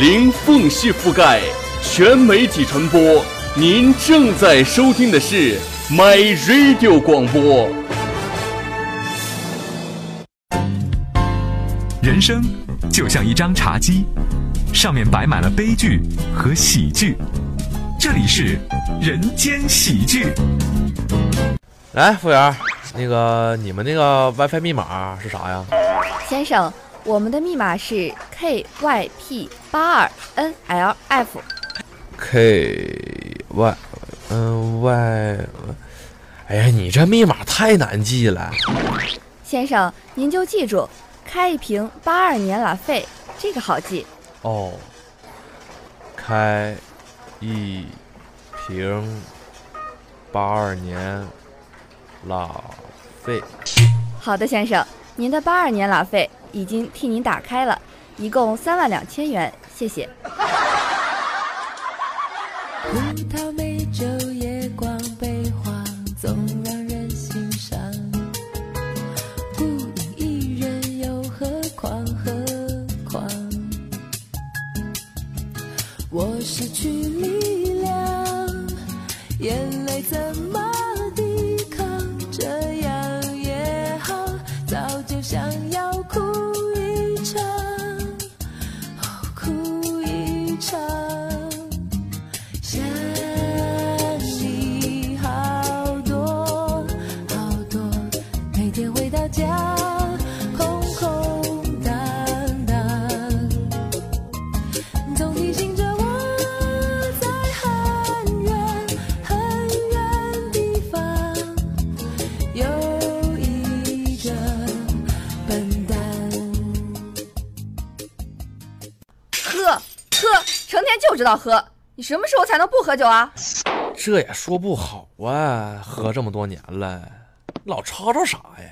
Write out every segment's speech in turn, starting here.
零缝隙覆盖，全媒体传播。您正在收听的是 My Radio 广播。人生就像一张茶几，上面摆满了悲剧和喜剧。这里是人间喜剧。来，服务员，那个你们那个 WiFi 密码是啥呀？先生，我们的密码是 K Y P 八二 N L F。K Y N Y，哎呀，你这密码太难记了。先生，您就记住，开一瓶八二年拉菲，这个好记。哦，开一瓶八二年拉菲。好的，先生，您的八二年拉菲已经替您打开了，一共三万两千元，谢谢。葡萄美酒夜光喝喝，成天就知道喝，你什么时候才能不喝酒啊？这也说不好啊，喝这么多年了，老吵吵啥呀？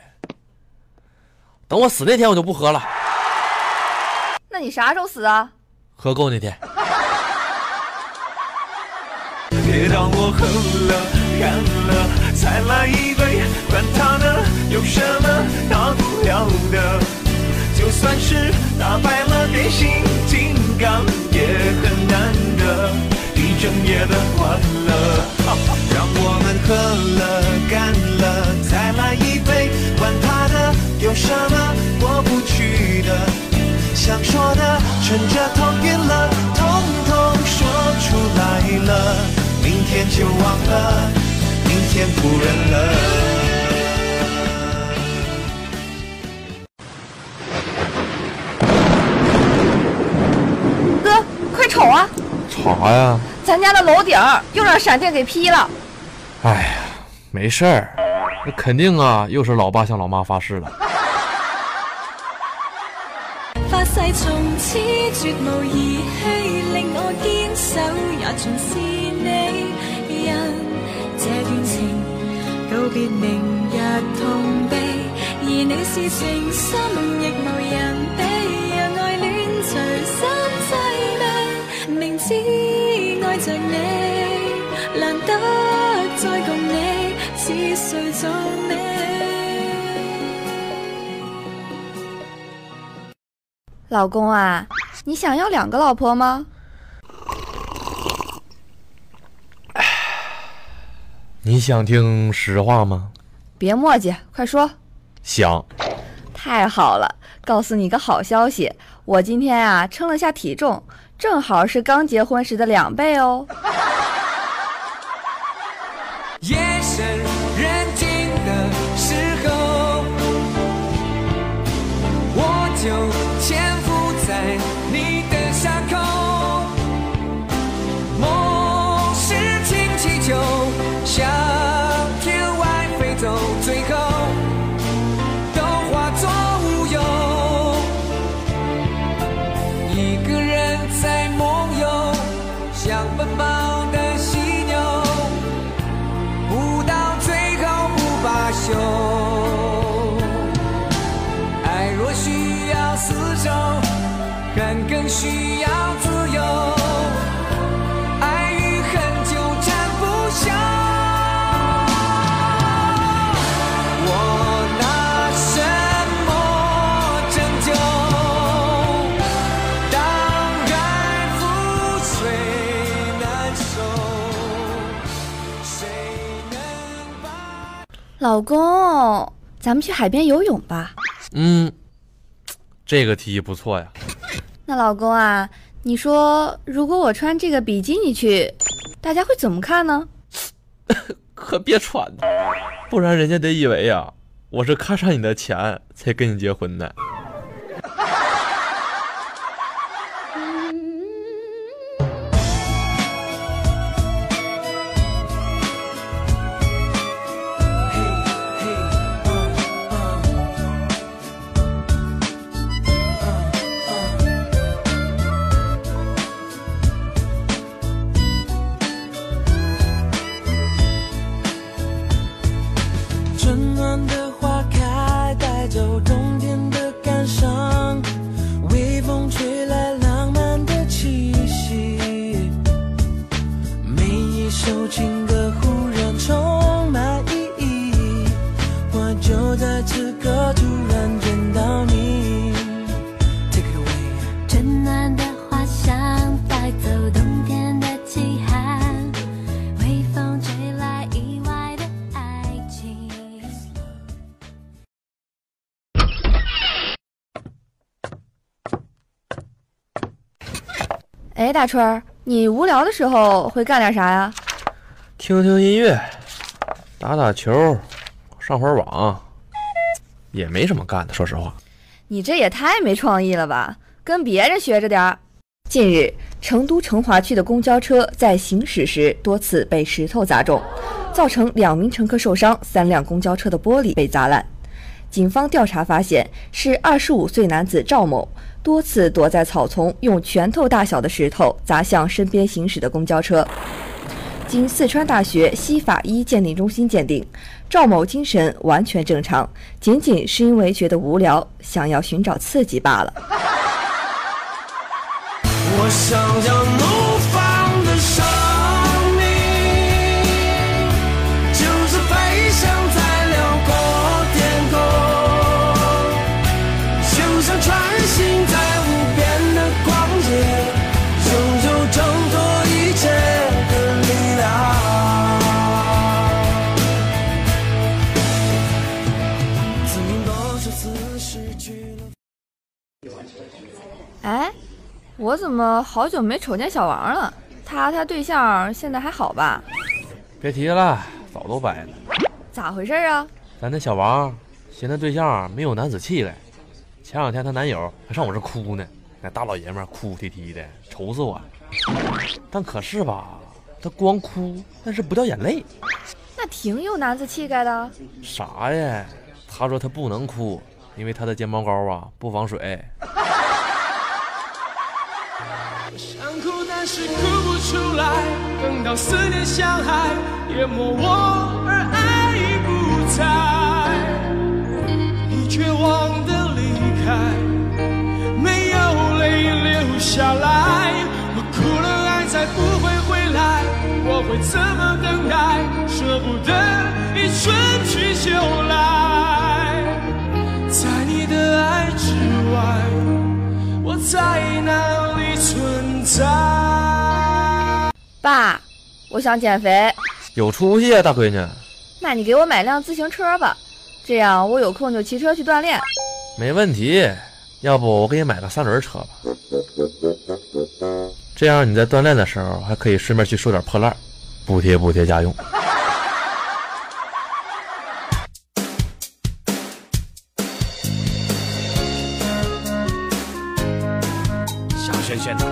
等我死那天我就不喝了，那你啥时候死啊？喝够那天。别当我喝了干了，再来一杯，管他呢，有什么大不了的？就算是打败了变形金刚，也很难得，一整夜的欢乐。让我们喝了干了，再来一杯，管他的，有什么过不去的？想说的，趁着头晕了，统统说出来了。明天就忘了，明天不认了。啥呀？咱家的楼顶又让闪电给劈了。哎呀，没事儿，那肯定啊，又是老爸向老妈发誓了。發誓從此絕無兒戲，令我堅守也盡是你。因這段情告別明日痛悲，而你是誠心亦無人比，讓愛戀隨心凄美。明知愛着你，難得再共你，似誰做你？老公啊，你想要两个老婆吗？你想听实话吗？别磨叽，快说。想。太好了，告诉你个好消息，我今天啊称了下体重，正好是刚结婚时的两倍哦。老公，咱们去海边游泳吧。嗯，这个提议不错呀。那老公啊，你说如果我穿这个比基尼去，大家会怎么看呢？可别穿，不然人家得以为呀，我是看上你的钱才跟你结婚的。就在此刻突然见到你。Take it away。春暖的花香带走冬天的凄寒，微风吹来意外的爱情。哎，大春儿，你无聊的时候会干点啥呀？听听音乐，打打球，上会儿网，也没什么干的。说实话，你这也太没创意了吧，跟别人学着点儿。近日，成都成华区的公交车在行驶时多次被石头砸中，造成两名乘客受伤，三辆公交车的玻璃被砸烂。警方调查发现，是25岁男子赵某多次躲在草丛，用拳头大小的石头砸向身边行驶的公交车。经四川大学西法医鉴定中心鉴定，赵某精神完全正常，仅仅是因为觉得无聊，想要寻找刺激罢了。我想要哎，我怎么好久没瞅见小王了？他他对象现在还好吧？别提了，早都掰了。咋回事啊？咱那小王嫌他对象没有男子气概，前两天她男友还上我这哭呢，那大老爷们哭哭啼啼的，愁死我。但可是吧，他光哭，但是不掉眼泪，那挺有男子气概的。啥呀？他说他不能哭，因为他的睫毛膏啊不防水。想哭，但是哭不出来。等到思念像海淹没我，而爱已不在，你绝望的离开，没有泪流下来。我哭了，爱再不会回来，我会怎么等待？舍不得一春去秋来，在你的爱之外。我在哪里存在？爸，我想减肥，有出息啊，大闺女。那你给我买辆自行车吧，这样我有空就骑车去锻炼。没问题，要不我给你买个三轮车吧，这样你在锻炼的时候还可以顺便去收点破烂，补贴补贴家用。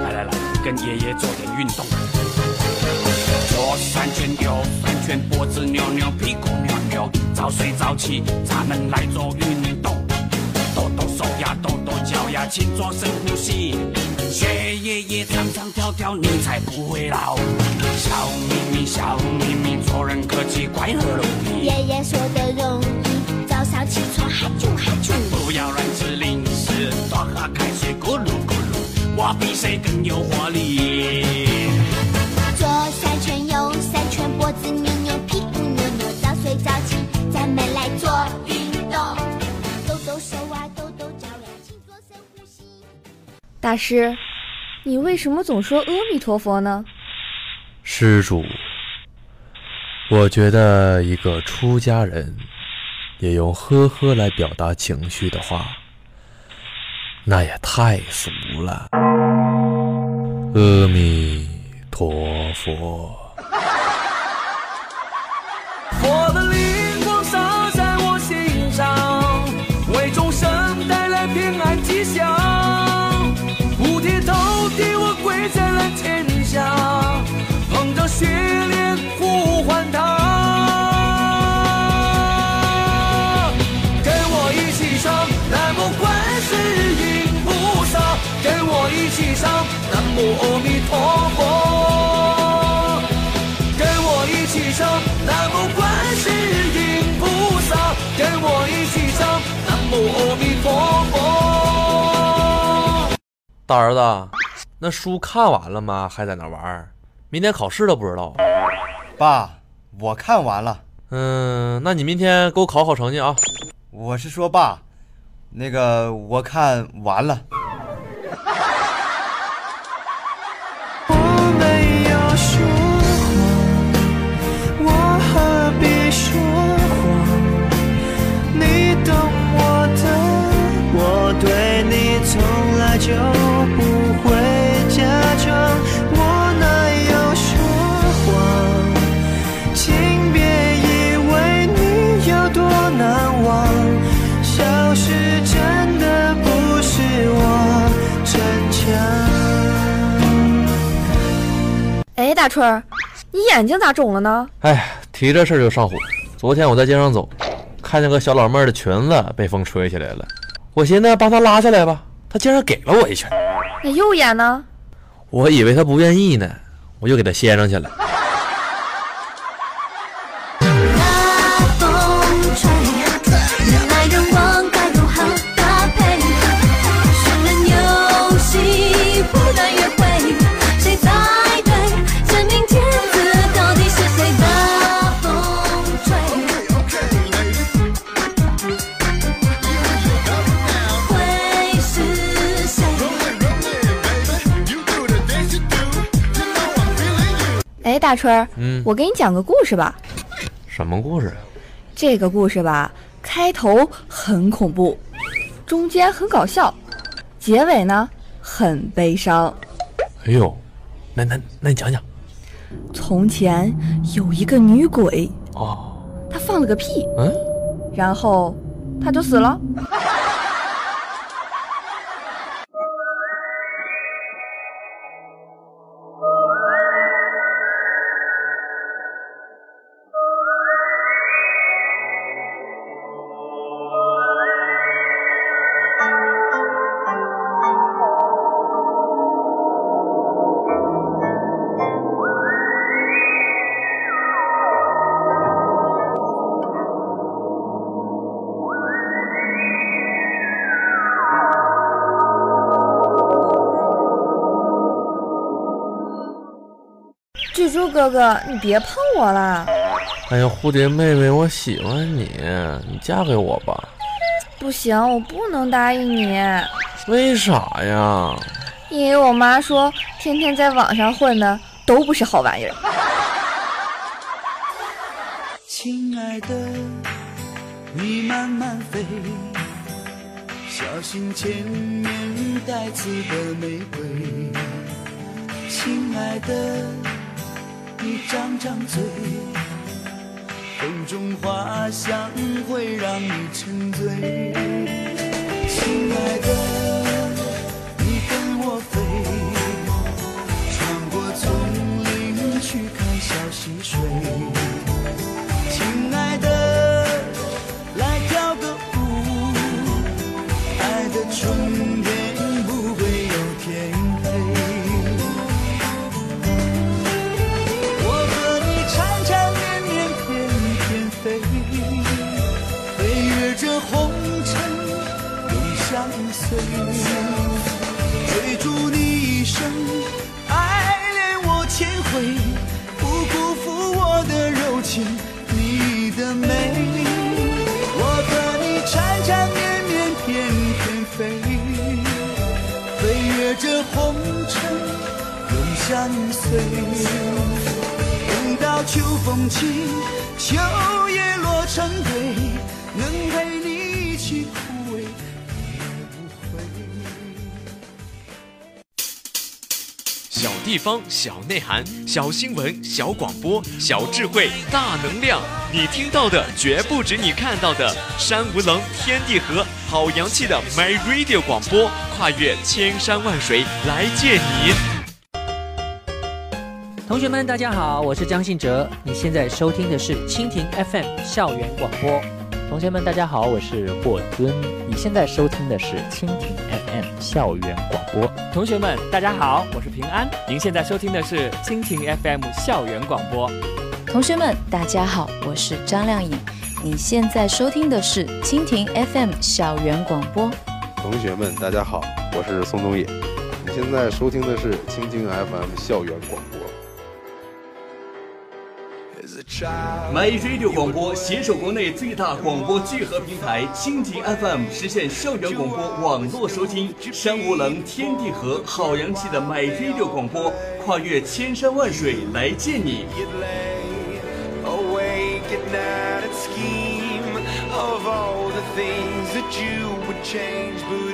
来来来，跟爷爷做点运动。左三圈，右三圈，脖子扭扭，屁股扭扭，早睡早起，咱们来做运动。抖抖手呀，抖抖脚呀，勤做深呼吸。学爷爷唱唱跳跳，你才不会老。笑眯眯，笑眯眯，做人客气，快乐容易。爷爷说的容易，早上起床哈啾哈啾。不要乱吃零食，多喝开水，我比谁更有活力。左三圈，右三圈，脖子扭扭，屁股扭扭，早睡早起，咱们来做运动。抖抖手啊，抖抖脚呀，勤做深呼吸。大师，你为什么总说阿弥陀佛呢？施主，我觉得一个出家人也用呵呵来表达情绪的话，那也太俗了。阿弥陀佛。唱南无观世音菩萨，跟我一起唱南无阿弥陀佛。大儿子，那书看完了吗？还在那玩儿？明天考试都不知道。爸，我看完了。嗯，那你明天给我考好成绩啊。我是说爸，那个我看完了。大春儿，你眼睛咋肿了呢？哎，提这事儿就上火。昨天我在街上走，看见个小老妹儿的裙子被风吹起来了，我寻思帮她拉下来吧，她竟然给了我一拳。那右眼呢？我以为她不愿意呢，我就给她掀上去了。大春儿，嗯，我给你讲个故事吧。什么故事啊？这个故事吧，开头很恐怖，中间很搞笑，结尾呢很悲伤。哎呦，那那那你讲讲。从前有一个女鬼，哦，她放了个屁，嗯，然后她就死了。哥哥，你别碰我啦！哎呀，蝴蝶妹妹，我喜欢你，你嫁给我吧。不行，我不能答应你，为啥呀？因为我妈说天天在网上混的都不是好玩意儿。亲爱的，你慢慢飞，小心前面带刺的玫瑰。亲爱的，你张张嘴，风中花香会让你沉醉。亲爱的，你跟我飞，穿过丛林去看小溪水。亲爱的，来跳个舞，爱的春天飞越这红尘，永相随。等到秋风起，秋叶落成堆，能陪你一起枯萎，也不会。小地方，小内涵，小新闻，小广播，小智慧，大能量。你听到的绝不止你看到的。山无棱，天地合，好洋气的 My Radio 广播，跨越千山万水来见你。同学们，大家好，我是张信哲。你现在收听的是蜻蜓 FM 校园广播。同学们，大家好，我是霍尊。你现在收听的是蜻蜓 FM 校园广播。同学们，大家好，我是平安。您现在收听的是蜻蜓 FM 校园广播。同学们，大家好，我是张靓颖。你现在收听的是蜻蜓 FM 校园广播。同学们，大家好，我是宋冬野。你现在收听的是蜻蜓 FM 校园广播。My Radio 广播携手国内最大广播聚合平台蜻蜓 FM，实现校园广播网络收听。山无棱，天地合，好洋气的 My Radio 广播，跨越千山万水来见你。Things that you would change, but